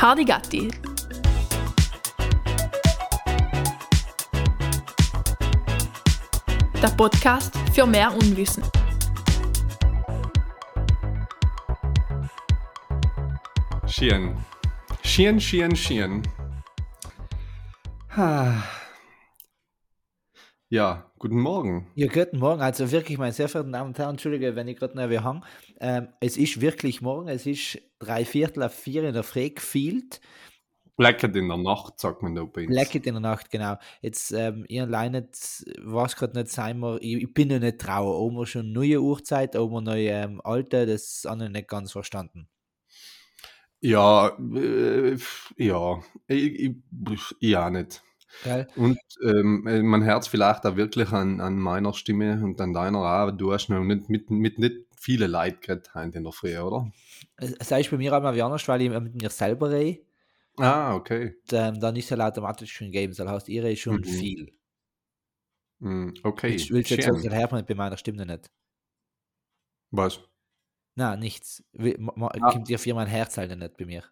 Hardy Gatti. Der Podcast für mehr Unwissen. Schön. Schön, schön, schön. Ah. Ja, guten Morgen. Ja, guten Morgen. Also wirklich, meine sehr verehrten Damen und Herren, entschuldige, wenn ich gerade noch wir hang. Ähm, es ist wirklich morgen, es ist drei Viertel auf vier in der Früh gefühlt. Blacket in der Nacht, sagt man da bei uns. Blacket in der Nacht, genau. Jetzt, ähm, ich alleine weiß gerade nicht, sein wir, ich, ich bin noch nicht trauer, ob wir schon neue Uhrzeit, ob wir neue ähm, alte, das habe ich nicht ganz verstanden. Ja, äh, ja, ich, ich, ich auch nicht. Gell? Und ähm, man hört vielleicht auch wirklich an, an meiner Stimme und an deiner auch. Du hast noch nicht mit, mit nicht viele Leute geredet in der Früh, oder? Es ist bei mir einmal wie anders, weil ich mit mir selber rede. Ah, okay. Und, ähm, dann ist es automatisch schon geben. Das heißt, ihr redet schon Mhm. viel. Mm, Okay. Willst du jetzt sagen, hört man bei meiner Stimme nicht? Was? Nein, nichts. Will- Ah. Kommt dir für mein Herz halt nicht bei mir.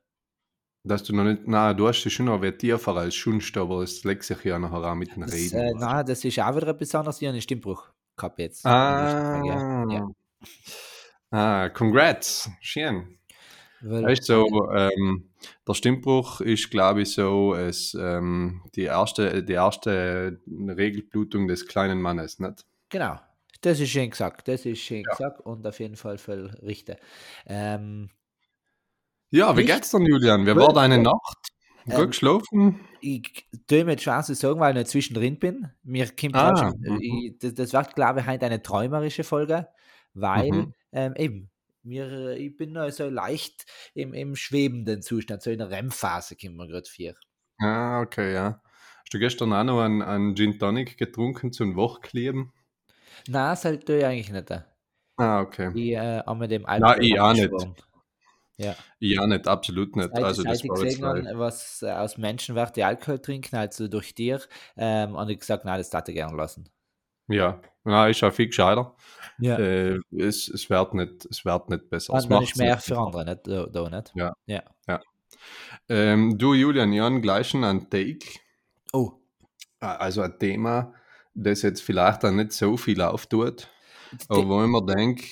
Dass du noch nicht, na, du hast dich schon noch tiefer als sonst, aber es legt sich ja nachher auch mit dem Das, Reden. äh, nein, das ist auch wieder etwas anderes. Habe einen Stimmbruch gehabt jetzt. ah, Ja, ja. ah, congrats, schön. Weil, Weißt so, ähm, der Stimmbruch ist, glaube ich, so es, ähm, die, erste, die erste Regelblutung des kleinen Mannes, nicht? genau, das ist schön gesagt. Das ist schön gesagt und auf jeden Fall voll richtig. Ähm, Ja, wie Nicht? geht's dir, Julian? Wie war deine. Nacht? Gut Ähm, geschlafen? ich tue mir schwer zu sagen, weil ich nicht zwischendrin bin. Mir kommt Ah, schon, mhm. ich, das, das wird, glaube ich, heute eine träumerische Folge, weil Mhm. ähm, eben, mir, ich bin noch so leicht im, im schwebenden Zustand, so in der REM-Phase kommen wir gerade vier. Ah, okay, ja. Hast du gestern auch noch einen, einen Gin Tonic getrunken zum Wachkleben? Nein, das halt tue ich eigentlich nicht. Ah, okay. Ich äh, habe mit dem Nein, ich auch nicht. Ja. Ja, nicht, absolut nicht. Seit, Also, das seit ich war jetzt gesehen habe, was äh, aus Menschenwert die Alkohol trinken, also durch dir, ähm, habe ich gesagt, nein, das darf ich gerne lassen. Ja, na, ist auch viel gescheiter. Ja. Äh, es, es wird nicht, es wird nicht besser. Es Und dann macht's ist mehr für andere, nicht? Da, da nicht? Ja. ja. Ähm, du, Julian, ich habe gleich einen Take, Oh, äh, also ein Thema, das jetzt vielleicht auch nicht so viel auftut, aber wo ich mir denke,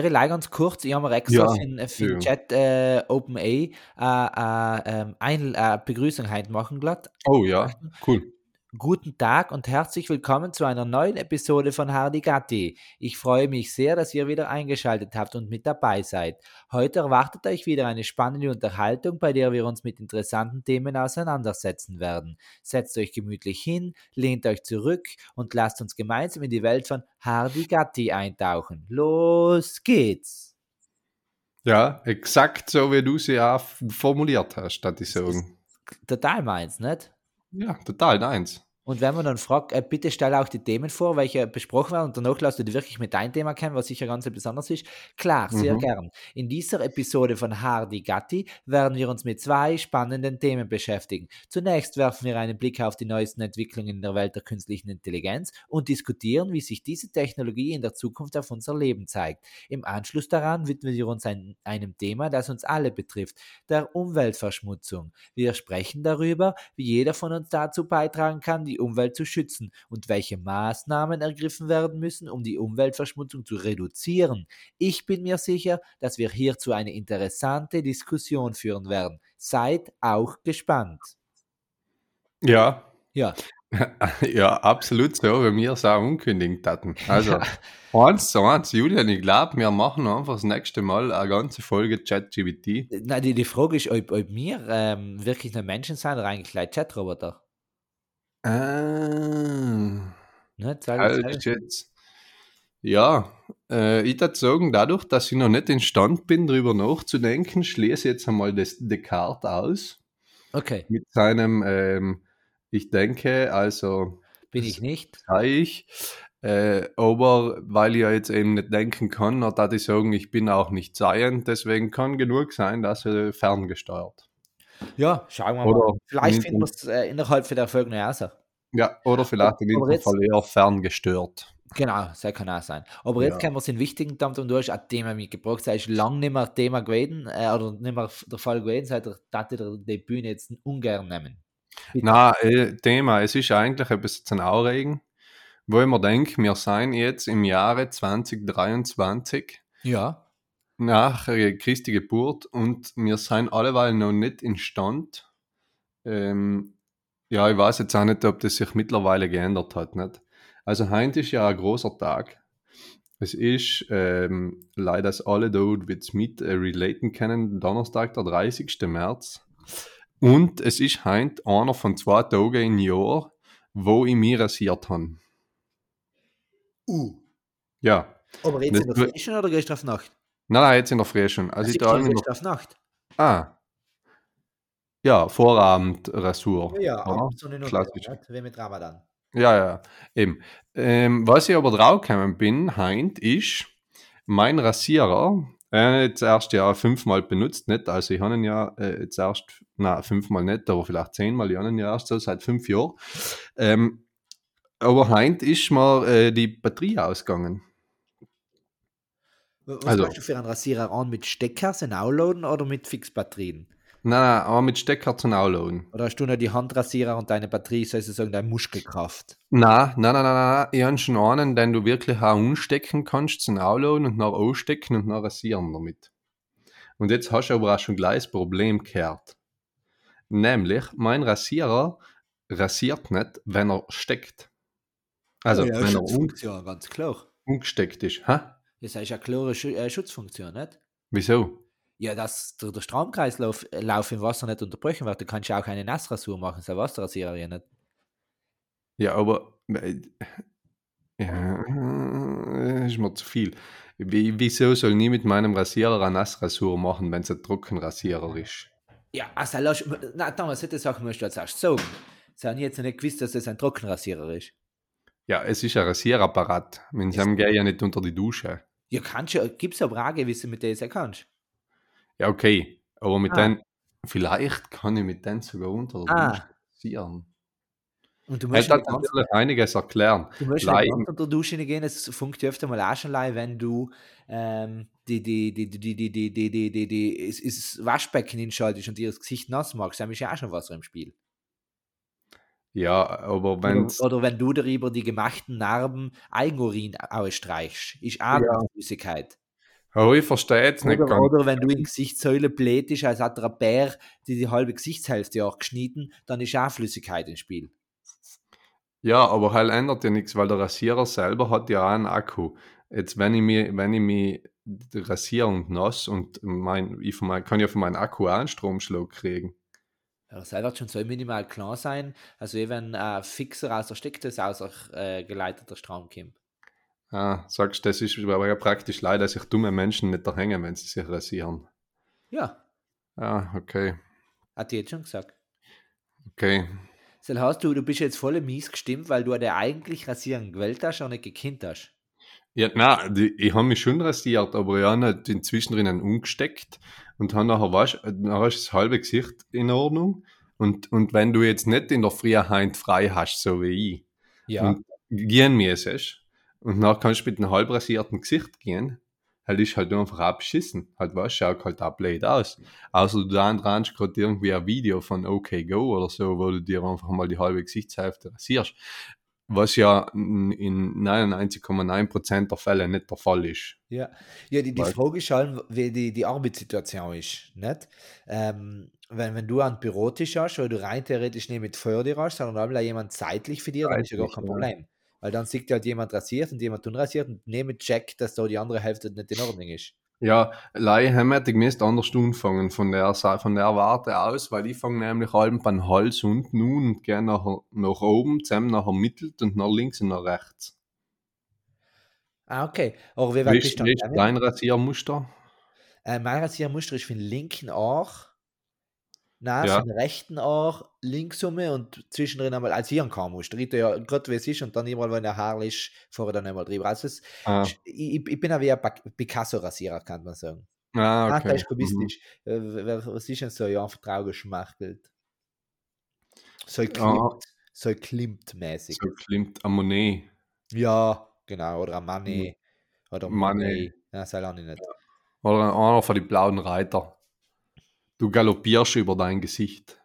der Leih ganz kurz, ich habe mir extra Ja, für, den- für ja. Chat äh, OpenA äh, äh, ähm, ein äh, Begrüßung heute machen glatt. oh ja, cool. Guten Tag und herzlich willkommen zu einer neuen Episode von Hardy Gatti. Ich freue mich sehr, dass ihr wieder eingeschaltet habt und mit dabei seid. Heute erwartet euch wieder eine spannende Unterhaltung, bei der wir uns mit interessanten Themen auseinandersetzen werden. Setzt euch gemütlich hin, lehnt euch zurück und lasst uns gemeinsam in die Welt von Hardy Gatti eintauchen. Los geht's! Ja, exakt so, wie du sie auch formuliert hast, statt ich sagen. total meins, nicht? Ja, total deins. Und wenn man dann fragt, äh, bitte stell auch die Themen vor, welche besprochen werden und danach lässt du die wirklich mit deinem Thema kennen, was sicher ganz besonders ist. Klar, sehr Mhm. gern. In dieser Episode von Hardy Gatti werden wir uns mit zwei spannenden Themen beschäftigen. Zunächst werfen wir einen Blick auf die neuesten Entwicklungen in der Welt der künstlichen Intelligenz und diskutieren, wie sich diese Technologie in der Zukunft auf unser Leben zeigt. Im Anschluss daran widmen wir uns ein, einem Thema, das uns alle betrifft, der Umweltverschmutzung. Wir sprechen darüber, wie jeder von uns dazu beitragen kann, die Umwelt zu schützen und welche Maßnahmen ergriffen werden müssen, um die Umweltverschmutzung zu reduzieren. Ich bin mir sicher, dass wir hierzu eine interessante Diskussion führen werden. Seid auch gespannt. Ja, Ja, ja, absolut so, wie wir es auch unkündigt hatten. Also, eins zu eins, Julian, ich glaube, wir machen einfach das nächste Mal eine ganze Folge ChatGPT. na, die, die Frage ist, ob, ob wir ähm, wirklich nur Menschen sind oder eigentlich Chatroboter. Ah, Ne? Sag- halt sag- jetzt. Ja, äh, ich würde sagen, dadurch, dass ich noch nicht imstand bin, darüber nachzudenken, schließe ich jetzt einmal das Descartes aus Okay, mit seinem, ähm, ich denke, also bin ich nicht. sei ich, äh, aber weil ich ja jetzt eben nicht denken kann, da ich sagen, ich bin auch nicht sein, deswegen kann genug sein, dass er ferngesteuert. Ja, schauen wir Oder mal. Vielleicht in- finden wir es äh, innerhalb von der Folge noch raus. Ja, oder vielleicht in diesem Fall eher ferngestört. Genau, das kann auch sein. Aber jetzt Ja. kommen wir zu den wichtigen Themen und du hast ein Thema mitgebracht. Es ist lange nicht mehr Thema gewesen, äh, oder nicht mehr der Fall gewesen, seit der Tate der die Bühne jetzt ungern nehmen. Bitte. Na, äh, Thema, es ist eigentlich etwas zu aufregen, wo ich mir denke, wir sind jetzt im Jahre 2023 Ja. Nach äh, Christi Geburt und wir sind alleweil noch nicht in Stand. Ähm, ja, ich weiß jetzt auch nicht, ob das sich mittlerweile geändert hat. Nicht? Also heute ist ja ein großer Tag. Es ist ähm, leider, dass alle dort mit mit äh, relaten können, Donnerstag, der 30. März. Und es ist heute einer von zwei Tagen im Jahr, wo ich mich rasiert habe. Uh. Ja. Aber jetzt in der Frischen oder gehst du auf Nacht? Nein, nein, jetzt in der Früh schon. Also ich gehst noch, auf Nacht. Ah. Ja, Vorabend-Rasur. Ja, Ja, ab so klassisch. Wie mit Ramadan. Ja, ja, eben. Ähm, was ich aber draufgekommen bin, heint, ist mein Rasierer. Äh, jetzt erst ja fünfmal benutzt, nicht? Also ich habe ihn ja äh, jetzt erst, na fünfmal nicht, aber vielleicht zehnmal, ich habe ihn ja erst so seit fünf Jahren. Ähm, aber heint ist mir äh, die Batterie ausgegangen. Was Also- machst du für einen Rasierer an? Mit Stecker, sind downloaden oder mit Fixbatterien? Nein, nein, aber mit Stecker zum Downloaden. Oder hast du nur die Handrasierer und deine Batterie sozusagen deine Muskelkraft? Nein, nein, nein, nein, nein, ich habe schon einen, den du wirklich auch umstecken kannst zum Downloaden und nach ausstecken und nach rasieren damit. Und jetzt hast du aber auch schon gleich das Problem gehört. Nämlich, mein Rasierer rasiert nicht, wenn er steckt. Also, Oh ja, wenn er un Schutzfunktion, ganz klar. umgesteckt ist. Hä? Das ist eine klare Schu äh, Schutzfunktion, nicht? Wieso? Ja, dass der, der Stromkreislauf äh, Lauf im Wasser nicht unterbrochen wird. Du kannst ja auch keine Nassrasur machen, so Wasserrasierer ja nicht. Ja, aber äh, ja, ist mir zu viel. Wie, wieso soll nie mit meinem Rasierer eine Nassrasur machen, wenn es ein Trockenrasierer ist? Ja, also lass, na, damals Sachen musst du jetzt erst sagen. Sie haben jetzt nicht gewusst, dass das ein Trockenrasierer ist. Ja, es ist ein Rasierapparat. Mit dem gehe ich ja nicht unter die Dusche. Ja, kannst du, gibt es eine Frage, wie du mit dem kannst? Ja, okay. Aber mit Ah. den, vielleicht kann ich mit denen sogar unter Ah. Dusche rasieren. Und du musst, ganz, natürlich einiges erklären. du musst nicht unter der Dusche gehen. Es funktioniert öfter mal auch schon leid, wenn du ähm, die, die, die, die, die, die, die, die, die, die, ist Waschbecken hinschaltest und dir das Gesicht nass machst, dann ist ja auch schon Wasser im Spiel. Ja, aber wenn Oder, wenn du darüber die gemachten Narben Eigenurin ausstreichst, ist auch Ja. Flüssigkeit. oh, ich verstehe jetzt nicht Oder, ganz. oder wenn du in Gesichtssäule blätisch, als hat der Bär die, die halbe Gesichtshälfte auch geschnitten, dann ist auch Flüssigkeit im Spiel. Ja, aber halt ändert ja nichts, weil der Rasierer selber hat ja auch einen Akku. Jetzt, wenn ich mir, wenn ich mich rasiere und nass und mein, ich von mein, kann ja von meinem Akku auch einen Stromschlag kriegen. Ja, das wird schon so minimal klar sein, also eh, wenn ein Fixer aus der Steckdose aus äh, geleiteter Strom kommt. Ah, sagst du, das ist aber ja praktisch leider, dass sich dumme Menschen nicht da hängen, wenn sie sich rasieren. Ja, Ah, okay. hat die jetzt schon gesagt. Okay. Das heißt, du, du bist jetzt voll mies gestimmt, weil du dir eigentlich rasieren gewählt hast und nicht gekannt hast. Ja, nein, die, ich habe mich schon rasiert, aber habe nicht inzwischen drinnen umgesteckt und habe nachher, weißt, nachher ist das halbe Gesicht in Ordnung. Und, und wenn du jetzt nicht in der Freiheit frei hast, so wie ich, Ja. und gehen müsstest, und nachher kannst du mit einem halb rasierten Gesicht gehen, halt ist halt einfach abschissen. Halt, weißt, schaut halt auch blöd aus. Außer du da dran gerade irgendwie ein Video von OK Go oder so, wo du dir einfach mal die halbe Gesichtshälfte rasierst. Was ja in in 99,9% der Fälle nicht der Fall ist. Ja, ja die, die Weil- Frage ist halt, wie die, die Arbeitssituation ist. Nicht? Ähm, wenn, wenn du einen Bürotisch hast, wo du rein theoretisch nicht mit dir hast, sondern einmal jemand zeitlich für dir, dann ist ja gar kein ja. Problem. Weil dann sieht halt jemand rasiert und jemand unrasiert und nehme Check, dass da die andere Hälfte nicht in Ordnung ist. Ja, leider haben wir müsst anders anfangen von der, von der Warte aus, weil ich fange nämlich halb beim Hals unten an und gehe nachher nach oben, zusammen nachher mittelt und nach links und nach rechts. Ah, okay. Aber wie weit bist ist, du wie ist dann dein Rasiermuster? Äh, mein Rasiermuster ist für den linken Arm, nein, Ja. rechten Arm, links um und zwischendrin einmal als hier ein Muster. Ich tue ja gerade wie es ist und dann immer, wenn der Haar ist, vorher dann einmal drüber. Also es, Ah, ich, ich bin ja wie ein Pic- Picasso-Rasierer, kann man sagen. ah Ah, okay. ist Mhm. kubistisch. Äh, Was ist denn so? Ja, einfach geschmachtelt. So Ah. klimmt, so klimmt mäßig. So klingt Ammonet. Ja, genau. Oder ein Money. Oder Money. Money. Ja, sei auch nicht. Oder einer von den blauen Reiter. Du galoppierst über dein Gesicht.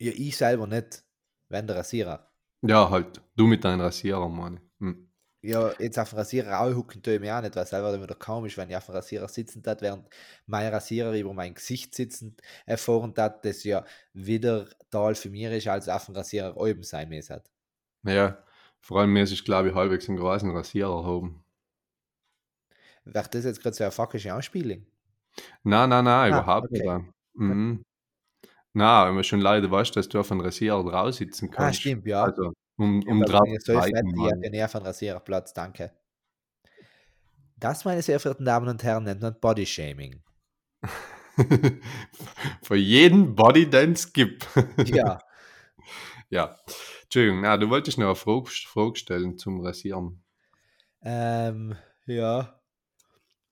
Ja, ich selber nicht. Wenn der Rasierer. Ja, halt. Du mit deinem Rasierer, Mann. Hm. Ja, jetzt auf dem Rasierer auch hucken tue ich mir auch nicht, weil selber dann wieder komisch, wenn ich auf dem Rasierer sitzen tat, während mein Rasierer über mein Gesicht sitzen erfahren hat, das ja wieder Tal für mich ist, als auf dem Rasierer oben sein müsste. Ja, vor allem mir ist, glaube ich, halbwegs einen großen Rasierer haben. Wäre das jetzt gerade so eine faktische Anspielung? Nein, nein, nein, Ah, überhaupt okay. nicht. Mhm. Nein, aber schon leider weißt, dass du auf einem Rasierer drauf sitzen Ah, kannst. stimmt, ja. Also, um, Ja, um weil drauf wenn zu so reiten, ich habe ja näher von Rasiererplatz, danke. Das, meine sehr verehrten Damen und Herren, nennt man Bodyshaming. Für jeden Body, den es gibt. Ja, ja. Entschuldigung, na, du wolltest noch eine Frage, Frage stellen zum Rasieren. ähm, ja.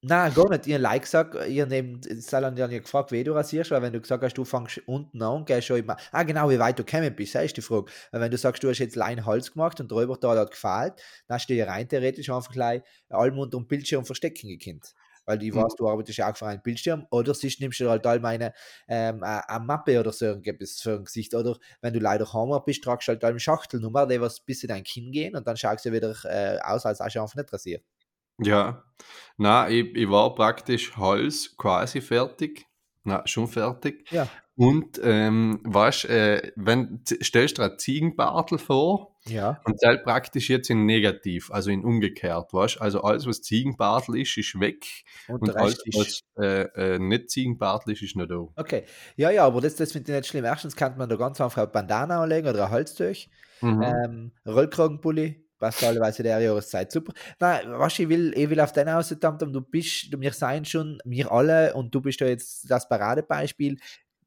Nein, gar nicht. Ihr Like sagt, ihr nehmt, Salan ja nicht gefragt, wie du rasierst, weil wenn du gesagt hast, du fängst unten an und gehst schon immer, ah genau, wie weit du gekommen bist, das ist die Frage. Weil wenn du sagst, du hast jetzt allein Holz gemacht und drüber da hat gefällt, dann hast du ja rein theoretisch einfach gleich allem unter dem Bildschirm verstecken gekannt. Weil ich Mhm. weiß, du arbeitest ja auch für einen Bildschirm oder sonst nimmst du halt all meine ähm, eine Mappe oder so irgendetwas für ein Gesicht oder wenn du leider Hammer bist, tragst du halt eine Schachtelnummer, die was bis in dein Kinn gehen und dann schaust du wieder äh, aus, als hast du einfach nicht rasiert. Ja, na, ich, ich war praktisch Hals quasi fertig. Na, schon fertig. Ja. Und ähm, weißt, äh, wenn stellst du Ziegenbartel vor Ja. und zählt praktisch jetzt in negativ, also in umgekehrt, weißt? Also alles, was Ziegenbartel ist, ist weg Und, und alles, was äh, äh, nicht Ziegenbartel ist, ist noch da. Okay. Ja, ja, aber das, das finde ich nicht schlimm. Erstens kann man da ganz einfach eine Bandana anlegen oder ein Halstuch. Mhm. Ähm, Rollkragenpulli. Passt teilweise der Jahreszeit super. Nein, was ich will, ich will auf den aus, du bist, wir seien schon, wir alle, und du bist ja jetzt das Paradebeispiel,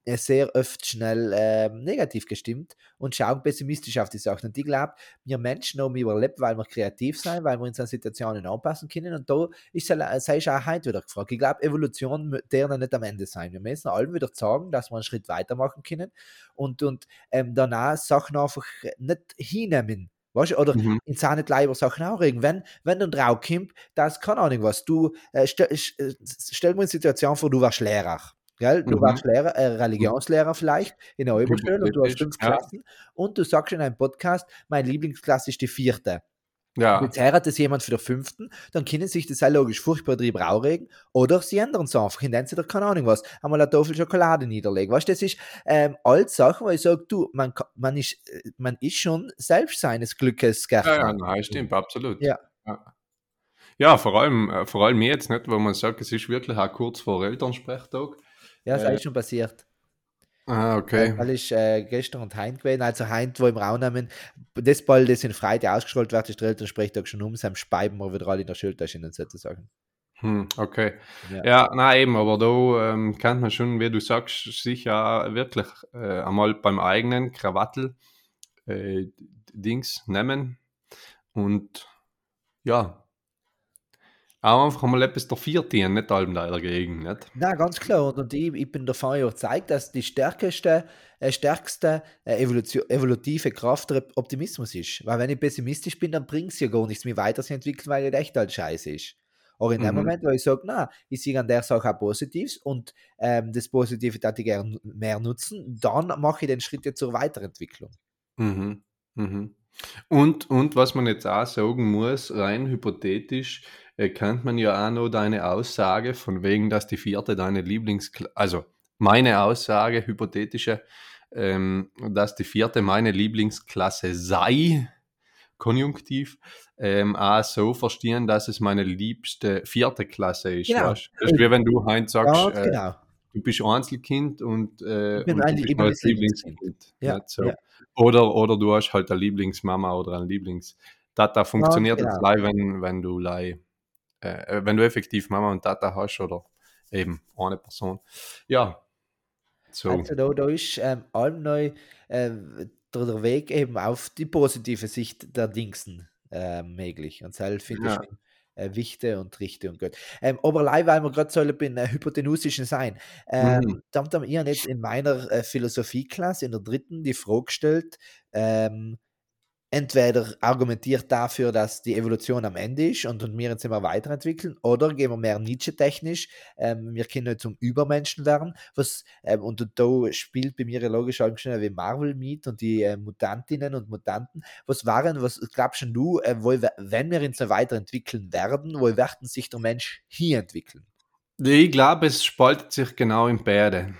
äh, sehr oft schnell ähm, negativ gestimmt und schauen pessimistisch auf die Sachen. Und ich glaube, wir Menschen haben überlebt, weil wir kreativ sind, weil wir uns an Situationen anpassen können. Und da ist es sei auch heute wieder gefragt. Ich glaube, Evolution darf nicht am Ende sein. Wir müssen allen wieder sagen, dass wir einen Schritt weitermachen können und, und ähm, danach Sachen einfach nicht hinnehmen. Weißt du, oder Mhm. in seine Leiber Sachen auch regen. Wenn, wenn du drauf kommt, das keine Ahnung was. Du äh, stell, äh, stell mir eine Situation vor, du warst Lehrer. Gell? Du Mhm. warst Lehrer, äh, Religionslehrer vielleicht in der Oberschule und du hast fünf ja. Klassen und du sagst in einem Podcast, meine Lieblingsklasse ist die vierte. Ja, Jetzt heiratet es jemand für den fünften, dann können sich das sehr logisch furchtbar drüber aufregen. Oder sie ändern es einfach, indem sie da keine Ahnung was, einmal eine Tafel Schokolade niederlegen. Weißt du, das ist ähm, alles Sachen, wo ich sage, du, man, man, ist, äh, man ist schon selbst seines Glückes ja, ja, Gärtner. nein, stimmt, absolut. Ja. Ja, ja vor, allem, äh, vor allem jetzt nicht, wo man sagt, es ist wirklich auch kurz vor Elternsprechtag. Ja, das Äh, ist schon passiert. Ah, okay. Weil ich äh, gestern und heint gewesen, also heint, wo im Raum nehmen, das Ball, das in Freitag ausgestrahlt wird, ist der Elternsprechtag schon um, seinem Speiben wir wieder alle in der Schultasche, sozusagen. Hm, okay. Ja. Ja, nein, eben, aber da ähm, kann man schon, wie du sagst, sicher wirklich äh, einmal beim eigenen Krawattel äh, Dings nehmen und ja, auch einfach mal etwas dafür tun, nicht allem dagegen, nicht? Na, ganz klar. Und, und ich, ich bin davon überzeugt, dass die stärkste, äh, stärkste äh, Evolution, evolutive Kraft der Optimismus ist. Weil wenn ich pessimistisch bin, dann bringt es ja gar nichts, mich weiterzuentwickeln, weil es echt halt scheiße ist. Aber in dem Mhm. Moment, wo ich sage, na, ich sehe an der Sache auch Positives und ähm, das Positive darf ich gerne mehr nutzen, dann mache ich den Schritt jetzt zur Weiterentwicklung. Mhm. Mhm. Und, und was man jetzt auch sagen muss, rein hypothetisch, äh, kennt man ja auch noch deine Aussage von wegen, dass die vierte deine Lieblingsklasse, also meine Aussage, hypothetische, ähm, dass die vierte meine Lieblingsklasse sei, konjunktiv, ähm, auch so verstehen, dass es meine liebste vierte Klasse ist. Genau. Weißt? Das ist wie wenn du Heinz sagst, Ganz äh, genau. Du bist Einzelkind und, äh, und ein- du bist das Lieblingskind. Ja, so. ja. Oder, oder du hast halt eine Lieblingsmama oder ein Lieblings. Tata funktioniert jetzt gleich, wenn, wenn du lei- äh, wenn du effektiv Mama und Tata hast oder eben eine Person. Ja. So. Also da, da ist ähm, allem neu ähm, der, der Weg eben auf die positive Sicht der Dingsen äh, möglich. Und das finde Ja. ich äh, wichtig und richtig und gut. Ähm, aber allein, weil wir gerade so in äh, hypotenusischen sein, ähm, Mhm. da haben wir jetzt in meiner äh, Philosophieklasse in der dritten die Frage gestellt, ähm, entweder argumentiert dafür, dass die Evolution am Ende ist und, und wir uns immer weiterentwickeln, oder gehen wir mehr Nietzsche-technisch, ähm, wir können zum Übermenschen werden, was, ähm, und da spielt bei mir logisch auch schon wie Marvel mit und die äh, Mutantinnen und Mutanten, was waren, was glaubst du, äh, wo, wenn wir uns weiterentwickeln werden, wo werden sich der Mensch hier entwickeln? Ich glaube, es spaltet sich genau in beide.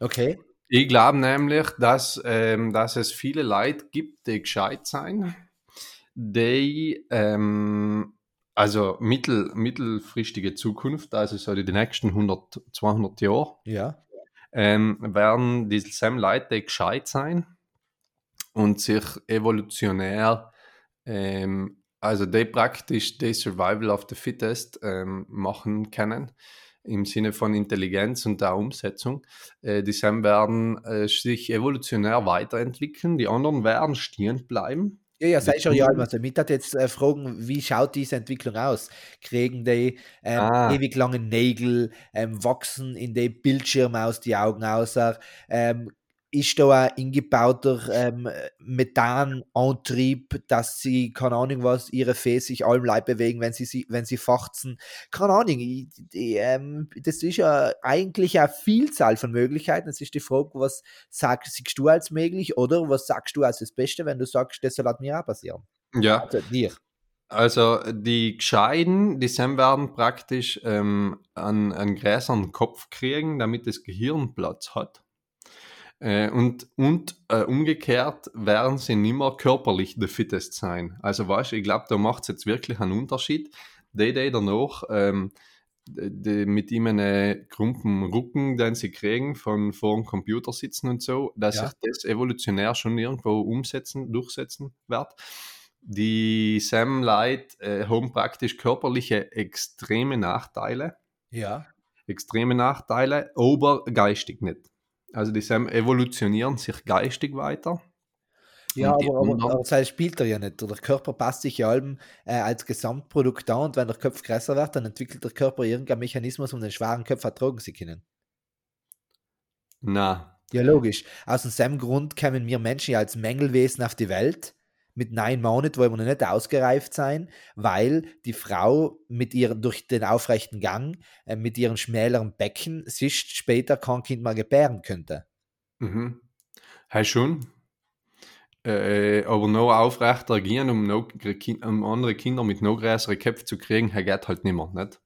Okay. Ich glaube nämlich, dass, ähm, dass es viele Leute gibt, die gescheit sein, die ähm, also mittel, mittelfristige Zukunft, also so die nächsten 100, 200 Jahre, Ja. ähm, werden dieselben Leute die gescheit sein und sich evolutionär, ähm, also die praktisch die Survival of the Fittest ähm, machen können im Sinne von Intelligenz und der Umsetzung. Äh, die Sam werden äh, sich evolutionär weiterentwickeln, die anderen werden stehen bleiben. Ja, ja, sei schon ja, also mit hat jetzt äh, fragen, wie schaut diese Entwicklung aus? Kriegen die ähm, Ah. ewig lange Nägel, ähm, wachsen in die Bildschirme aus die Augen außer, ähm, ist da ein eingebauter ähm, Methanantrieb, dass sie, keine Ahnung was, ihre Fee sich allem Leib bewegen, wenn sie, wenn sie fachzen. Keine Ahnung, ich, die, ähm, das ist ja eigentlich eine Vielzahl von Möglichkeiten. Es ist die Frage, was sagst du als möglich oder was sagst du als das Beste, wenn du sagst, das soll halt mir auch passieren? Ja, Also dir. also die Gescheiden, die Sam werden praktisch ähm, einen, einen gräsernen Kopf kriegen, damit das Gehirn Platz hat. Äh, und und äh, umgekehrt werden sie nicht mehr körperlich the fittest sein. Also weißt du, ich glaube, da macht es jetzt wirklich einen Unterschied. Die, die danach ähm, die, die mit ihm einen krumpen Rücken, den sie kriegen, von vor dem Computer sitzen und so, dass Ja. sich das evolutionär schon irgendwo umsetzen, durchsetzen wird. Die Sam Light äh, haben praktisch körperliche extreme Nachteile, Ja. extreme Nachteile, aber geistig nicht. Also die Sam evolutionieren sich geistig weiter. Ja, aber, aber, aber das spielt er ja nicht. Der Körper passt sich ja allem äh, als Gesamtprodukt an und wenn der Kopf größer wird, dann entwickelt der Körper irgendeinen Mechanismus, um den schweren Kopf ertragen zu können. Na, Ja, logisch. Aus diesem Grund kommen wir Menschen ja als Mängelwesen auf die Welt. Mit neun Monaten wollen wir noch nicht ausgereift sein, weil die Frau mit ihrem, durch den aufrechten Gang, äh, mit ihrem schmäleren Becken, sich später kein Kind mehr gebären könnte. mhm. Hey schon. Äh, aber noch aufrechter agieren, um, noch, um andere Kinder mit noch größeren Köpfen zu kriegen, geht halt nicht mehr, nicht?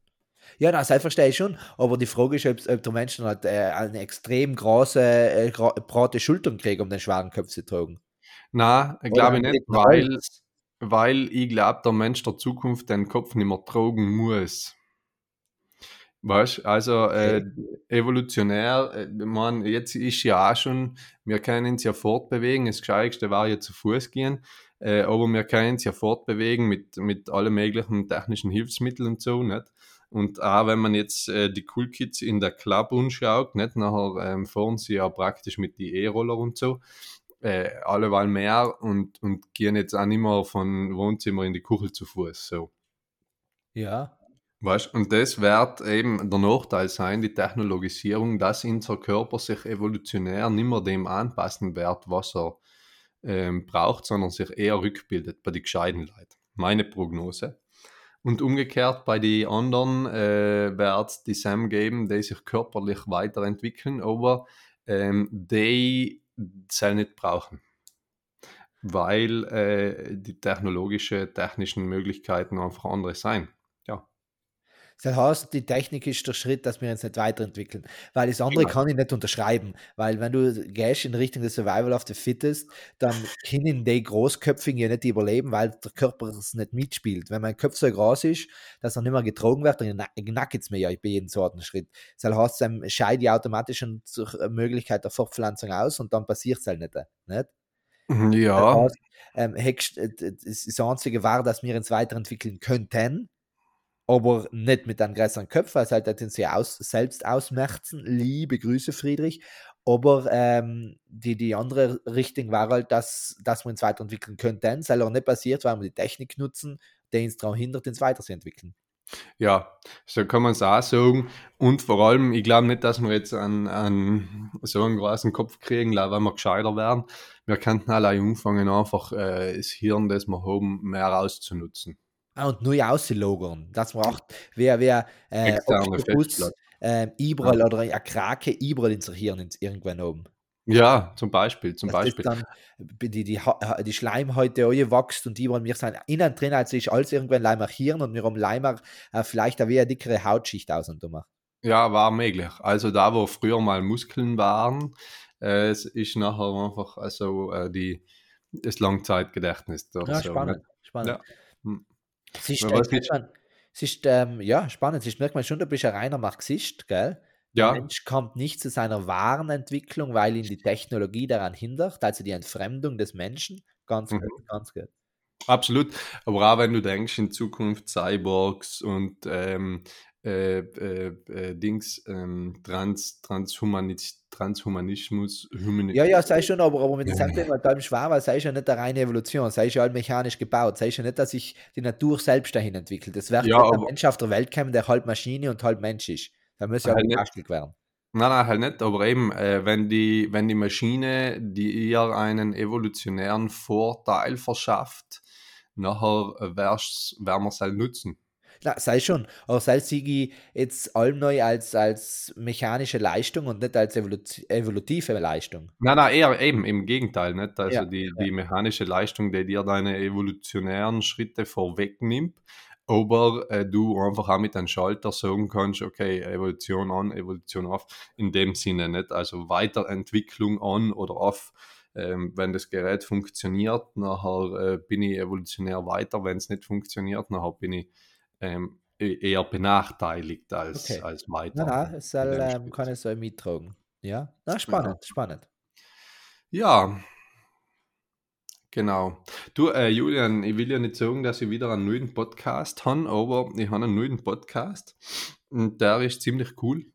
Ja, das verstehe ich schon. Aber die Frage ist, ob, ob der Mensch halt, äh, eine extrem große, äh, breite Schultern kriegt, um den schweren Kopf zu tragen. Na, Oder glaube ich nicht, weil, weil ich glaube, der Mensch der Zukunft den Kopf nicht mehr tragen muss. Weißt also äh, evolutionär, äh, mein, jetzt ist ja auch schon, wir können uns ja fortbewegen, das Gescheiteste war ja zu Fuß gehen, äh, aber wir können uns ja fortbewegen mit, mit allen möglichen technischen Hilfsmitteln und so, nicht? Und auch wenn man jetzt äh, die Cool Kids in der Club anschaut, nicht? Nachher ähm, fahren sie ja praktisch mit die E-Roller und so, äh, alleweil mehr und, und gehen jetzt auch nicht mehr von Wohnzimmer in die Kuchel zu Fuß, so. Ja. Weißt, und das wird eben der Nachteil sein, die Technologisierung, dass unser Körper sich evolutionär nicht mehr dem anpassen wird, was er ähm, braucht, sondern sich eher rückbildet bei den gescheiten Leuten. Meine Prognose. Und umgekehrt bei den anderen äh, wird es die Sam geben, die sich körperlich weiterentwickeln, aber ähm, die soll nicht brauchen. Weil äh, die technologische, technischen Möglichkeiten einfach andere sein. Das heißt, die Technik ist der Schritt, dass wir uns nicht weiterentwickeln. Weil das andere Genau. kann ich nicht unterschreiben. Weil wenn du gehst in Richtung des Survival of the Fittest, dann können die Großköpfigen ja nicht überleben, weil der Körper es nicht mitspielt. Wenn mein Kopf so groß ist, dass er nicht mehr getrogen wird, dann knacket es mir ja bei jedem zweiten Schritt. Das heißt, dann scheidet die automatisch schon zur Möglichkeit der Fortpflanzung aus und dann passiert es halt nicht. nicht? Ja, Das heißt, ähm, äh, das Einzige war, dass wir uns weiterentwickeln könnten, aber nicht mit einem größeren Kopf, weil es halt hätten sie aus, selbst ausmerzen. Liebe Grüße, Friedrich. Aber ähm, die, die andere Richtung war halt, dass, dass wir uns weiterentwickeln könnten. Das ist aber nicht passiert, weil wir die Technik nutzen, die uns daran hindert, uns weiterzuentwickeln. ja, so kann man es auch sagen. Und vor allem, ich glaube nicht, dass wir jetzt einen, einen, so einen großen Kopf kriegen, weil wir gescheiter werden. wir könnten alle anfangen, einfach äh, das Hirn, das wir haben, mehr auszunutzen. Ah, und neu auszulogern. Das braucht, wer, wer, äh, Festplatte. ähm, überall oder eine Krake überall ins Hirn ins irgendwann oben. Ja, zum Beispiel, zum Dass das Beispiel. dann die, die, die Schleimhäute wächst und überall, wir sind innen drin, also ist alles irgendwann Leimer Hirn und wir haben Leimer äh, vielleicht eine eine dickere Hautschicht aus und drüber. Ja, war möglich. Also da, wo früher mal Muskeln waren, äh, es ist nachher einfach also äh, die, das Langzeitgedächtnis. Ja, so, spannend. ne? spannend. Ja. Es ist, Ja, äh, man, es ist ähm, ja, spannend. Es ist, merkt man schon, du bist ein reiner Marxist, gell? Der Ja, Mensch kommt nicht zu seiner wahren Entwicklung, weil ihn die Technologie daran hindert, also die Entfremdung des Menschen. Ganz Mhm. gut, ganz gut. absolut. Aber auch wenn du denkst, in Zukunft Cyborgs und ähm, äh, äh, äh, Dings, ähm, Trans, Transhumanis, Transhumanismus, Humani Ja, ja, sei schon, aber, aber mit Ja. dem Thema da im Schwarm, sei schon nicht eine reine Evolution, sei schon halt mechanisch gebaut, sei schon nicht, dass sich die Natur selbst dahin entwickelt. Es wird Ja, ein Mensch auf der Welt kommen, der halb Maschine und halb Mensch ist. Da muss ja Halt gebastelt werden. Nein, nein, halt nicht, aber eben, äh, wenn, die, wenn die Maschine, die ihr einen evolutionären Vorteil verschafft, nachher äh, werden wir es halt nutzen. Na, sei schon, aber sei sie jetzt allem neu als, als mechanische Leistung und nicht als evoluti evolutive Leistung. Nein, nein, eher eben, im Gegenteil, nicht? Also Ja, die, ja. die mechanische Leistung, die dir deine evolutionären Schritte vorwegnimmt, aber äh, du einfach auch mit einem Schalter sagen kannst, okay, Evolution an, Evolution auf, in dem Sinne nicht. Also Weiterentwicklung an oder auf. Ähm, wenn das Gerät funktioniert, nachher äh, bin ich evolutionär weiter. Wenn es nicht funktioniert, nachher bin ich ähm, e- eher benachteiligt als, Okay. als weiter. Nein, es soll, ähm, kann ich so mittragen. Ja, na, spannend, spannend. Ja, genau. Du, äh, Julian, ich will ja nicht sagen, dass ich wieder einen neuen Podcast habe, aber ich habe einen neuen Podcast und der ist ziemlich cool.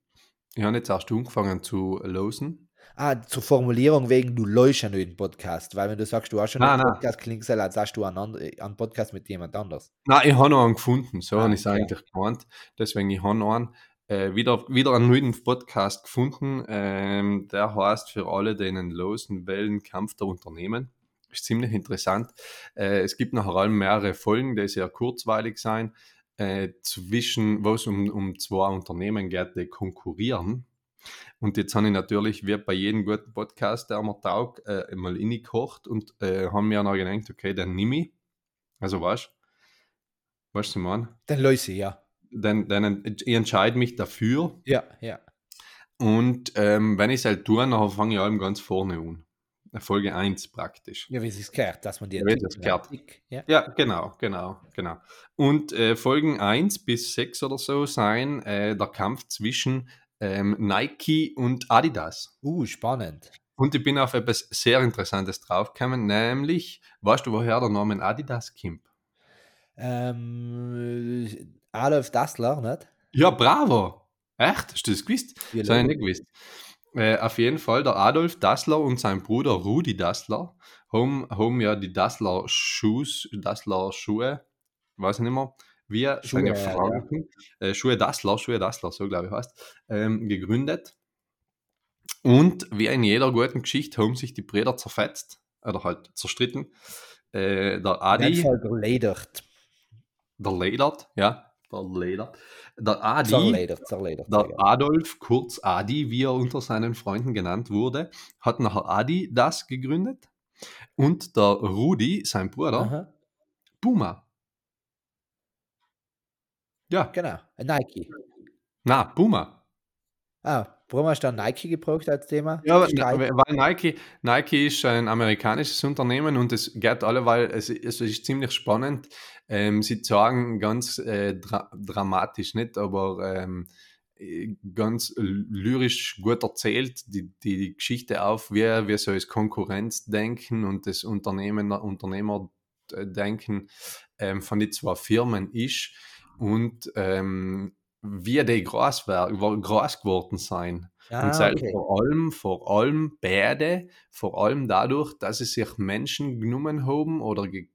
Ich habe jetzt erst angefangen zu losen. Ah, zur Formulierung wegen, du läufst ja nur den Podcast, weil wenn du sagst, du hast schon einen. Podcast, klingt es, als hast du einen, and- einen Podcast mit jemand anders. Nein, ich habe noch einen gefunden, so Ah, habe ich es okay. eigentlich gemeint. Deswegen, ich habe noch einen, äh, wieder, wieder einen neuen Podcast gefunden. Ähm, der heißt für alle, denen losen wollen, Kampf der Unternehmen. Ist ziemlich interessant. Äh, es gibt nach allem mehrere Folgen, die sehr kurzweilig sein, äh, zwischen, wo es um, um zwei Unternehmen geht, die konkurrieren. Und jetzt habe ich natürlich, wie bei jedem guten Podcast, der mir taugt, äh, mal reingekocht und äh, haben mir noch gedacht, okay, dann nimm ich. Also weißt du, weißt du, was ich meine? Dann löse ich, ja. Dann, dann ich entscheide mich dafür Ja, ja. und ähm, wenn ich es halt tue, dann fange ich allem ganz vorne an. Folge 1 praktisch. Ja, wie es sich gehört, dass man die Ja, gehört. Entwicklung- Ja. Ja, genau, genau, genau. Und äh, Folgen 1 bis 6 oder so sein äh, der Kampf zwischen ähm, Nike und Adidas. Uh, spannend. Und ich bin auf etwas sehr Interessantes draufgekommen, nämlich, weißt du, woher der Name Adidas kommt? Ähm, Adolf Dassler, nicht? Ja, bravo! Echt? Hast du das gewusst? Ja, Das habe ich nicht gewusst. Äh, auf jeden Fall, der Adolf Dassler und sein Bruder Rudi Dassler haben, haben ja die Dassler Schuhs, Dassler Schuhe, weiß ich nicht mehr, wie Schuhe, seine ja. Franken, äh, Schuhe Dassler, Schuhe Dassler, so glaube ich heißt, ähm, gegründet. Und wie in jeder guten Geschichte haben sich die Brüder zerfetzt, oder halt zerstritten. Äh, der Adi, Fall geledert. der Ledert, ja, der Ledert, der Adi, Zerledert, zerledert. der sehr Adolf, kurz Adi, wie er unter seinen Freunden genannt wurde, hat nachher Adi das gegründet. Und der Rudi, sein. Bruder, Aha, Puma. Ja, genau, Nike. na, Puma. Ah, warum hast du dann Nike gebraucht als Thema? Ja, na, weil Nike, Nike ist ein amerikanisches Unternehmen und es geht alle, weil es, es ist ziemlich spannend. Ähm, sie sagen ganz äh, dra dramatisch nicht, aber ähm, äh, ganz lyrisch gut erzählt die, die, Geschichte auf, wie, wie so das Konkurrenzdenken und das Unternehmen, Unternehmerdenken ähm, von den zwei Firmen ist und ähm, wie die groß, wär, groß geworden sein. Ah, und sei okay. vor allem, vor allem beide, vor allem dadurch, dass sie sich Menschen genommen haben oder ge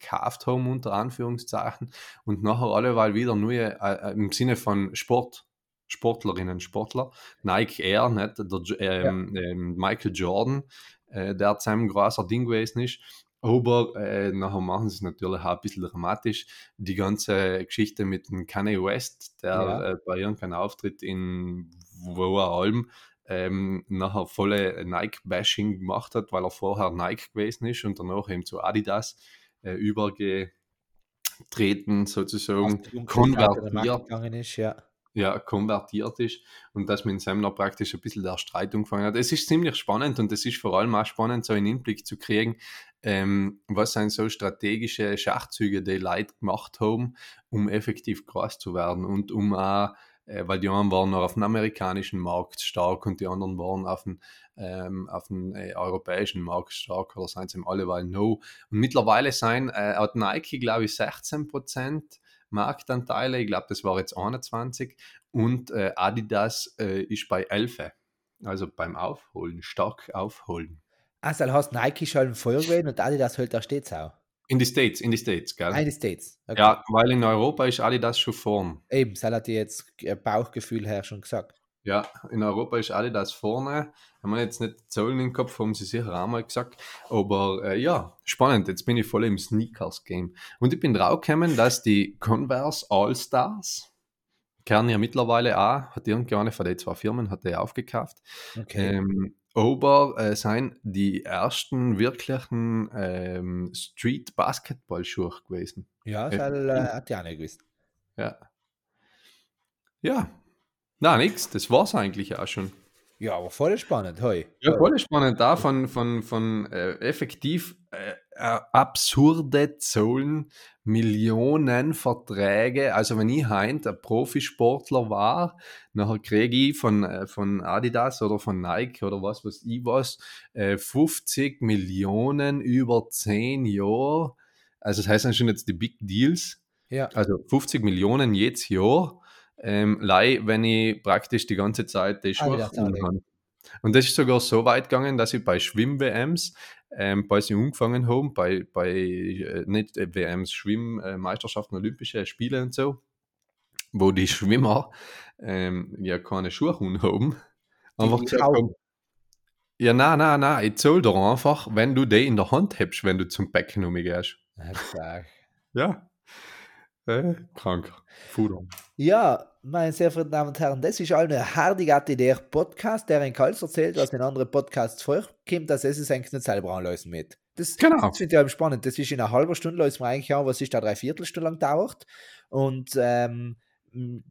gekauft haben, unter Anführungszeichen, und nachher alle weil wieder nur äh, äh, im Sinne von Sport, Sportlerinnen, Sportler, Nike Air, nicht? Der, ähm, ähm, Michael Jordan, äh, der zu einem großer Ding gewesen ist. Aber äh, nachher machen sie es natürlich auch ein bisschen dramatisch. Die ganze Geschichte mit dem Kanye West, der Ja. äh, bei irgendeinem Auftritt in Woeralm ähm, nachher volle Nike-Bashing gemacht hat, weil er vorher Nike gewesen ist und danach eben zu Adidas äh, übergetreten, sozusagen konvertiert ist, ja. Ja, konvertiert ist und dass mit Semler praktisch ein bisschen der Streit angefangen hat. Es ist ziemlich spannend und es ist vor allem auch spannend, so einen Inblick zu kriegen, ähm, was sind so strategische Schachzüge, die Leute gemacht haben, um effektiv groß zu werden und um auch, äh, weil die einen waren noch auf dem amerikanischen Markt stark und die anderen waren auf dem, ähm, auf dem äh, europäischen Markt stark oder seien sie alle weil no. Und mittlerweile sein, äh, hat Nike, glaube ich, 16% Marktanteile, ich glaube, das war jetzt 21 und äh, Adidas äh, ist bei 11. Also beim Aufholen, stark aufholen. Also, dann hast Nike schon Feuer gewesen und Adidas hält da stets auch. In die States, in die States, gell? Eine States. Okay. Ja, weil in Europa ist Adidas schon vorn. Eben, das hat dir jetzt Bauchgefühl her schon gesagt. Ja, in Europa ist Adidas vorne. Haben wir jetzt nicht Zahlen im Kopf, haben sie sicher auch mal gesagt. Aber äh, ja, spannend. Jetzt bin ich voll im Sneakers-Game. Und ich bin draufgekommen, dass die Converse All-Stars, kennen ja mittlerweile auch, hat irgendeine von den zwei Firmen hat die aufgekauft. Okay. Ähm, aber äh, seien die ersten wirklichen ähm, Street-Basketball-Schuhe gewesen. ja, äh, das hat, äh, hat ja nicht gewusst. Ja. Ja. Na, nix. Das war's eigentlich auch schon. Ja, aber voll spannend, hoi. Ja, voll spannend da von, von, von äh, effektiv äh, äh, absurde Zahlen, Millionen Verträge. Also wenn ich heint ein Profisportler war, nachher kriege ich von, äh, von Adidas oder von Nike oder was weiß ich was, äh, 50 Millionen über 10 Jahre. Also das heißt dann schon jetzt die Big Deals. Ja, Also 50 Millionen jedes Jahr, ähm, lei, wenn ich praktisch die ganze Zeit die Schuhe anlege. anhabe. Und das ist sogar so weit gegangen, dass ich bei Schwimm-WMs, ähm, bei sie angefangen haben, bei, bei äh, nicht äh, WMs, Schwimmmeisterschaften, Olympische Spiele und so, wo die Schwimmer ähm, ja keine Schuhe haben, einfach gesagt haben, ja, nein, nein, nein, ich zahl dir einfach, wenn du die in der Hand hast, wenn du zum Becken umgehst. Ja. Äh, krank. Fuder. Ja, meine sehr verehrten Damen und Herren, das ist eine Hardigate der Podcast, der in Kals erzählt, was in anderen Podcasts vorkommt, dass es ist eigentlich nicht selber anlösen mit. Das, Genau. das finde ich eben spannend. Das ist in einer halben Stunde, lösen wir eigentlich an, was ist da drei Viertelstunde lang dauert. Und ähm,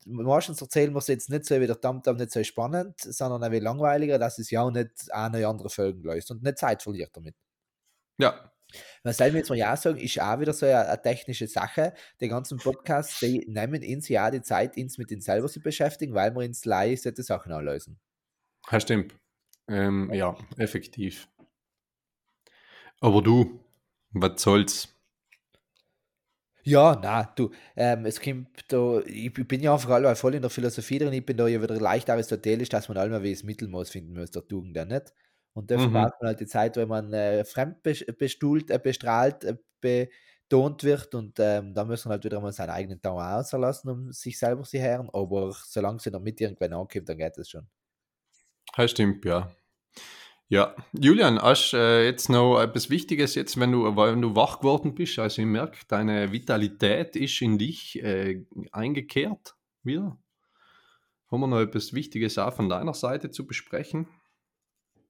meistens erzählen wir es jetzt nicht so wie der Tamtam nicht so spannend, sondern ein wenig langweiliger, dass es ja auch nicht eine andere Folgen löst und nicht Zeit verliert damit. Ja, Was soll ich jetzt mal ja sagen, ist auch wieder so eine, eine technische Sache. Die ganzen Podcasts, die nehmen uns ja die Zeit, uns mit ihnen selber zu beschäftigen, weil wir uns leise solche Sachen anlösen. das stimmt. Ähm, ja, effektiv. Aber du, was soll's? Ja, na, du, ähm, es kommt da, ich bin ja einfach allweil voll in der Philosophie drin, ich bin da ja wieder leicht aristotelisch, dass man allmal wie das Mittelmaß finden muss, der Tugend nicht. Und dafür Mhm. braucht man halt die Zeit, wo man äh, fremd bes- bestuhlt, äh, bestrahlt, äh, betont wird und ähm, da muss man halt wieder mal seinen eigenen Ton auslassen, um sich selber zu hören, aber solange sie damit irgendwann ankommt, dann geht es schon. Das stimmt, ja. Ja, Julian, hast äh, jetzt noch etwas Wichtiges, jetzt, wenn du, wenn du wach geworden bist? Also, ich merke, deine Vitalität ist in dich äh, eingekehrt wieder. Haben wir noch etwas Wichtiges auch von deiner Seite zu besprechen?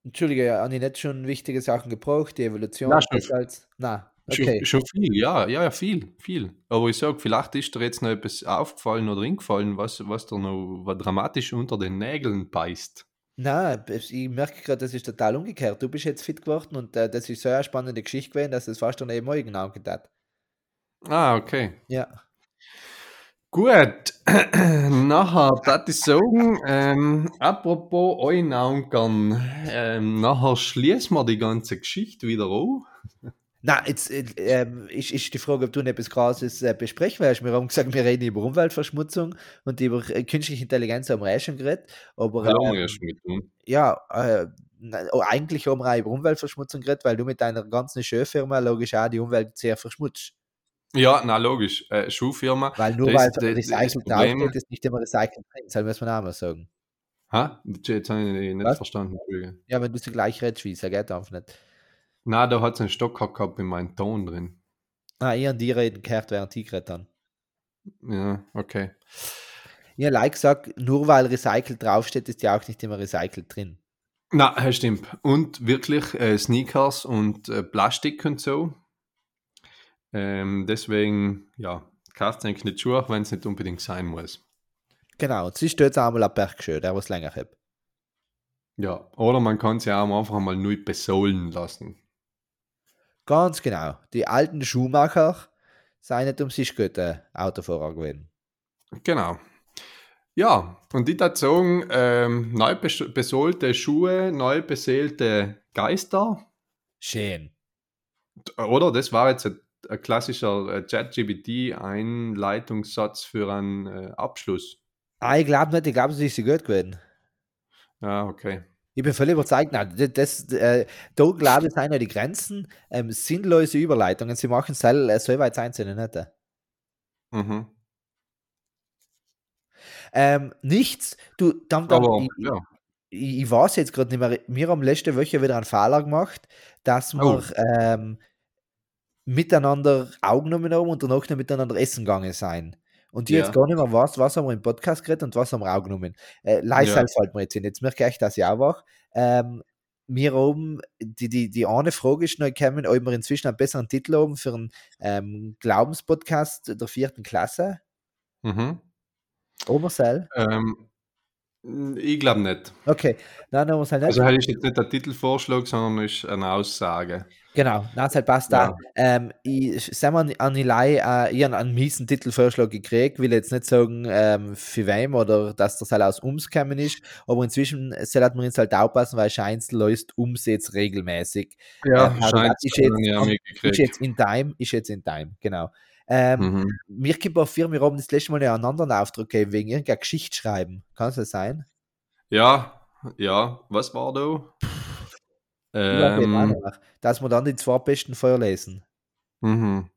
Entschuldige, habe ich nicht schon wichtige Sachen gebraucht, die Evolution, Na, schon- das als, na, okay. Schon, schon viel, ja, ja, ja, viel, viel. Aber ich sage, vielleicht ist dir jetzt noch etwas aufgefallen oder eingefallen, was, was dir noch was dramatisch unter den Nägeln beißt. Na, ich merke gerade, das ist total umgekehrt. Du bist jetzt fit geworden und äh, das ist so eine spannende Geschichte gewesen, dass es fast an eben morgen angetan. Ah, okay. Ja. Gut, nachher, das sagen, ähm, apropos Einaunkern, ähm, nachher schließen wir die ganze Geschichte wieder an. Na, jetzt äh, ähm, ist, ist die Frage, ob du nicht etwas Krasses äh, besprechen willst. Wir haben gesagt, wir reden über Umweltverschmutzung und über äh, künstliche Intelligenz haben wir eh schon geredet. Aber ähm, ja schon mit ja, äh, oh, eigentlich haben wir auch über Umweltverschmutzung geredet, weil du mit deiner ganzen Schuhfirma logisch auch die Umwelt sehr verschmutzt. Ja, na logisch, äh, Schuhfirma. Weil nur weil es Problem- aufgeht, ist nicht immer recycelt drin. Müssen wir auch mal sagen. Ha? Jetzt habe ich nicht Was? verstanden. Ja, wenn du sie gleich redest, wie es geht einfach nicht. Na, da hat es einen Stock gehabt in meinem Ton drin. Ah, ich und die reden gehört, während ich geredet habe. Ja, okay. Ja, like gesagt, nur weil recycelt draufsteht, ist ja auch nicht immer recycelt drin. Na, das stimmt. Und wirklich äh, Sneakers und äh, Plastik und so. Ähm, deswegen, ja, kauft eigentlich nicht Schuhe, wenn es nicht unbedingt sein muss. Genau, sie steht jetzt einmal ab Bergschön, der was länger hat. Ja, oder man kann sie auch einfach mal neu besohlen lassen. Ganz genau. Die alten Schuhmacher seien nicht um sich gute Autofahrer gewesen. Genau. Ja, und ich würde sagen, ähm, neu bes- besohlte Schuhe, neu beseelte Geister. Schön. Oder? Das war jetzt ein, ein klassischer äh, ChatGPT-Einleitungssatz für einen äh, Abschluss. Ah, ich glaube nicht, ich glaube, es ist sie gut gewesen. Ja, okay. Ich bin völlig überzeugt, nein, das, das, äh, da glaube ich, sind ja die Grenzen, ähm, sinnlose Überleitungen, sie machen es selber äh, so weit sein, sie nicht. Mhm. Ähm, nichts, du, dann, dann, Aber ich, ja, ich, ich weiß jetzt gerade nicht mehr, wir haben letzte Woche wieder einen Fehler gemacht, dass wir Oh. ähm, miteinander Augen genommen haben und danach noch miteinander essen gegangen sein. Und ich Ja. jetzt gar nicht mehr weiß, was haben wir im Podcast geredet und was haben wir auch genommen. Äh, Lifestyle fällt mir jetzt hin. Jetzt merke ich, dass ich auch wach. Ähm, wir oben, die, die, die eine Frage ist noch gekommen, ob wir inzwischen einen besseren Titel haben für einen ähm, Glaubenspodcast der vierten Klasse. mhm. Obersell. ähm, ich glaube nicht. Okay, wir es halt nicht. Also, das ist jetzt nicht der Titelvorschlag, sondern ist eine Aussage. Genau, es halt passt Ja. da. Ähm, ich sag mal an die Lei, äh, ich habe einen miesen Titelvorschlag gekriegt, will jetzt nicht sagen, ähm, für wem oder dass das halt aus Ums gekommen ist, aber inzwischen sollte man jetzt halt aufpassen, weil Scheins läuft Ums jetzt regelmäßig. Ja, Ähm, scheint das ist jetzt, ja ist jetzt in Time, ist jetzt in Time, genau. Ähm, Mhm. Wir gibt auf Firma, wir haben das letzte Mal einen anderen Auftrag gegeben, wegen irgendeiner Geschichte schreiben. Kann es das sein? Ja, ja, was war da? Ähm, dass wir dann die zwei besten vorlesen. mhm.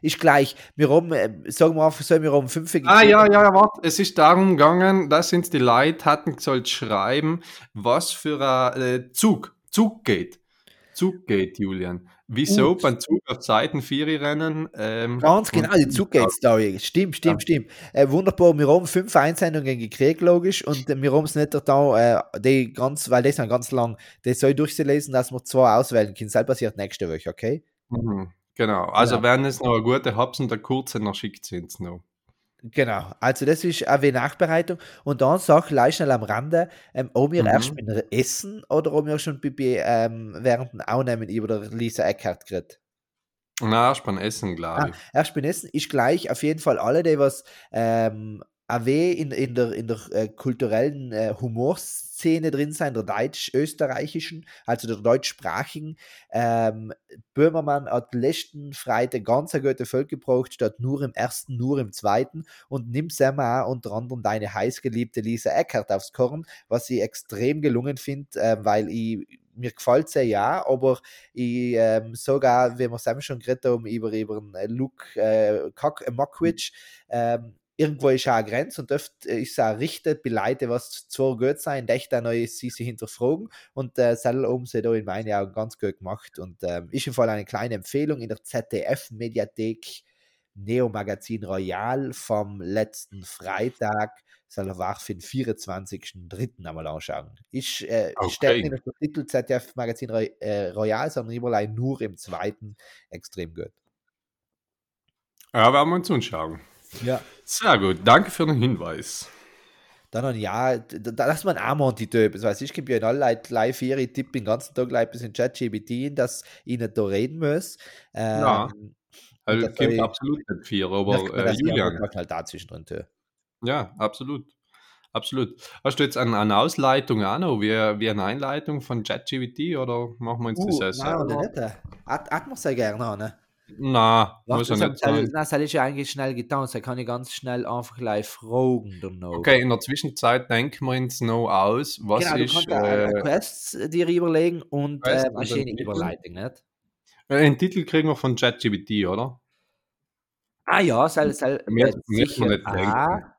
Ist gleich, wir haben, äh, sagen wir einfach so, wir haben fünf Ah, ja, ja, ja, warte. Es ist darum gegangen, dass uns die Leute hatten sollt schreiben, was für ein äh, Zug, Zug geht. Zug geht, Julian. Wieso Gut. beim Zug auf Seiten 4 rennen? Ähm, Ganz genau, die und- Zugate-Story. Stimmt, stimmt, stimmt. Äh, wunderbar, wir haben fünf Einsendungen gekriegt, logisch, und äh, wir haben es nicht da, äh, die ganz, weil die sind ganz lang, das soll durchzulesen, dass wir zwei auswählen können. Das passiert nächste Woche, okay? Mhm. Genau, also Genau. wenn es noch eine gute Habt und der kurze, dann schickt sie uns noch. Genau, also das ist auch wie Nachbereitung. Und dann sag gleich schnell am Rande, ähm, ob wir Mhm. erst beim Essen oder ob wir schon bei, ähm, während dem Aufnehmen über der Lisa Eckert geredet. Na, erst beim Essen, glaube Ah, ich. erst beim Essen ist gleich auf jeden Fall alle, die was ähm, AW in, in der, in der äh, kulturellen äh, Humorszene drin sein, der deutsch-österreichischen, also der deutschsprachigen. Ähm, Böhmermann hat letzten Freitag ganz eine gute Folge gebraucht, statt nur im ersten, nur im zweiten und nimmt auch unter anderem deine heißgeliebte Lisa Eckert aufs Korn, was ich extrem gelungen finde, äh, weil ich mir gefällt sehr ja, aber ich ähm, sogar, wenn wir es schon geredet haben, über, über äh, Luke äh, äh, Mockridge, ähm, irgendwo ist auch eine Grenze und oft ist es auch richtig bei Leuten, was zwar gut sein, echt auch neu sie sich hinterfragen und äh, selber haben sie da in meinen Augen ganz gut gemacht und ähm, ist im Fall eine kleine Empfehlung in der ZDF-Mediathek Neo Magazin Royal vom letzten Freitag soll er war für den 24.03. einmal anschauen. Ich äh, Okay. nicht auf der Titel ZDF Magazin Roy äh, Royal, sondern überall nur im zweiten extrem gut. Ja, werden wir uns anschauen. Ja. Sehr gut, danke für den Hinweis. Dann ja, d- d- dass man auch die Typen, weiß ich, gibt ja in alle Leute live hier, ich tippe den ganzen Tag live bis in ChatGPT, dass ich nicht da reden muss. Ähm, Ja, Also, gibt absolut nicht merkt aber äh, Julian, halt dazwischen drin tue. ja, absolut. Absolut. Hast du jetzt eine, eine Ausleitung auch noch, wie, wie eine Einleitung von ChatGPT oder machen wir uns Uh, das nein, auch oder nicht? äh. Hat, hat man sehr gerne ne? Na, Warte, muss ja das, nicht das, sein. das, das ist ja eigentlich schnell getan, da kann ich ganz schnell einfach gleich fragen. Okay, in der Zwischenzeit denken wir uns noch aus, was genau, ist auch äh, Quests dir überlegen und äh, Maschine. Überleitung, nicht? äh, einen Titel kriegen wir von ChatGPT, oder? Ah ja, soll, soll mir kann man nicht denken. Ah,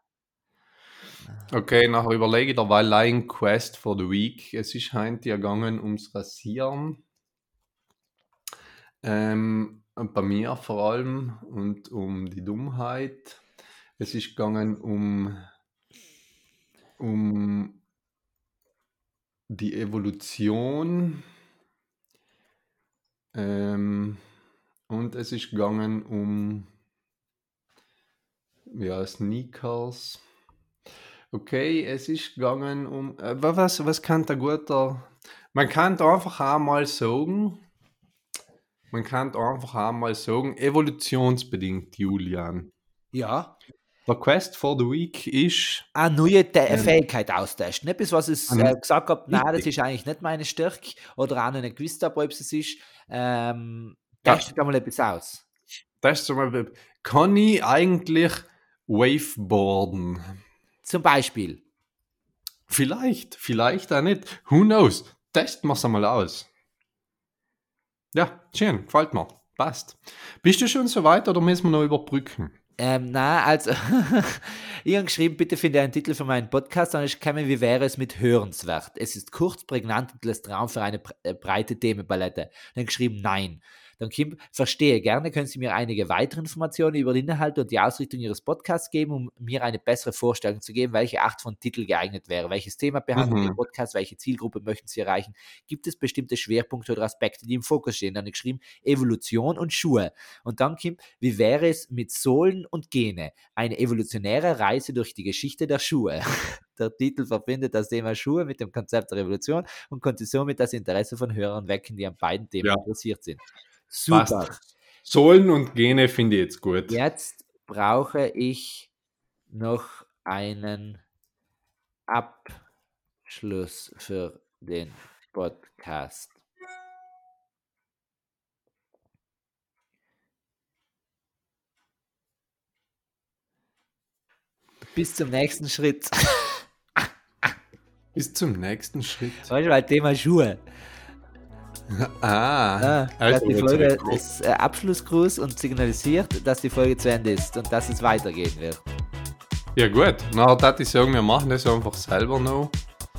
Okay, nachher überlege ich derweil Line Quest for the Week. Es ist heute gegangen ums Rasieren. Ähm, bei mir vor allem und um die Dummheit. Es ist gegangen um, um die Evolution. Ähm, und es ist gegangen um ja, Sneakers. Okay, es ist gegangen um. Äh, was, was kann der guter. Man kann einfach einmal sagen. Man kann einfach einmal sagen, evolutionsbedingt, Julian. Ja. Der Quest for the Week ist. Eine neue Te Ähm. Fähigkeit austesten. Etwas, was ich Mhm. äh, gesagt habe, nein, das ist eigentlich nicht meine Stärke oder auch noch nicht gewusst habe, ob es ist. Ähm, Ja. testet einmal etwas aus. Zum Beispiel. Kann ich eigentlich Waveboarden? Zum Beispiel. Vielleicht, vielleicht auch nicht. Who knows? Testen wir es einmal aus. Ja, schön, gefällt mir. Passt. Bist du schon so weit oder müssen wir noch überbrücken? Ähm, na, also, ich habe geschrieben, bitte finde einen Titel für meinen Podcast, dann ist gekommen, wie wäre es mit hörenswert? Es ist kurz, prägnant und lässt Raum für eine äh, breite Themenpalette. Dann geschrieben, nein. Dann Kim, verstehe gerne, können Sie mir einige weitere Informationen über den Inhalt und die Ausrichtung Ihres Podcasts geben, um mir eine bessere Vorstellung zu geben, welche Art von Titel geeignet wäre. Welches Thema behandelt Mhm. Ihr Podcast? Welche Zielgruppe möchten Sie erreichen? Gibt es bestimmte Schwerpunkte oder Aspekte, die im Fokus stehen? Dann geschrieben, Evolution und Schuhe. Und dann, Kim, wie wäre es mit Sohlen und Gene? Eine evolutionäre Reise durch die Geschichte der Schuhe. Der Titel verbindet das Thema Schuhe mit dem Konzept der Revolution und konnte somit das Interesse von Hörern wecken, die an beiden Themen Ja. interessiert sind. Super. Passt. Sohlen und Gene finde ich jetzt gut. Jetzt brauche ich noch einen Abschluss für den Podcast. Bis zum nächsten Schritt. Bis zum nächsten Schritt. Du, weil Thema Schuhe. Ah, Ah, also dass die Folge ist äh, Abschlussgruß und signalisiert, dass die Folge zu Ende ist und dass es weitergehen wird. Ja gut, na, das ich sagen, wir machen das einfach selber noch.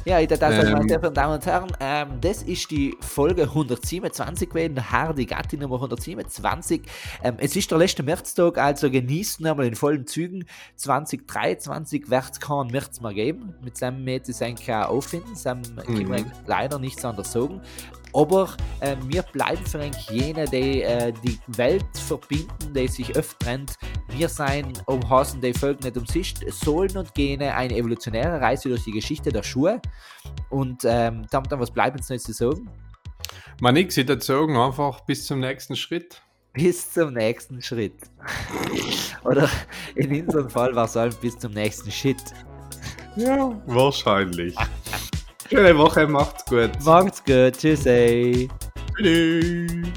Ja, ich darf sagen, meine Ähm. sehr verehrten Damen und Herren, ähm, das ist die Folge 127 gewesen, Hardy Gatti Nummer 127. Ähm, es ist der letzte Märztag, also genießt nochmal in vollen Zügen. 2023 wird es keinen März mehr geben. Mit seinem Mädchen ist eigentlich auch auffinden, seinem Mhm. kann man leider nichts anderes sagen. Aber äh, wir bleiben für eigentlich jene, die äh, die Welt verbinden, die sich öfter trennt. Wir sein umhassen die Völker nicht umsist, Sohlen und Gene, eine evolutionäre Reise durch die Geschichte der Schuhe. Und ähm, damit dann, was bleibt uns noch zu sagen? Man nix, ich würde sagen, einfach bis zum nächsten Schritt. Bis zum nächsten Schritt. Oder in unserem Fall war es halt bis zum nächsten Shit. Ja, wahrscheinlich. Schöne Woche, macht's gut. Macht's gut, tschüss. Ey. Tschüss.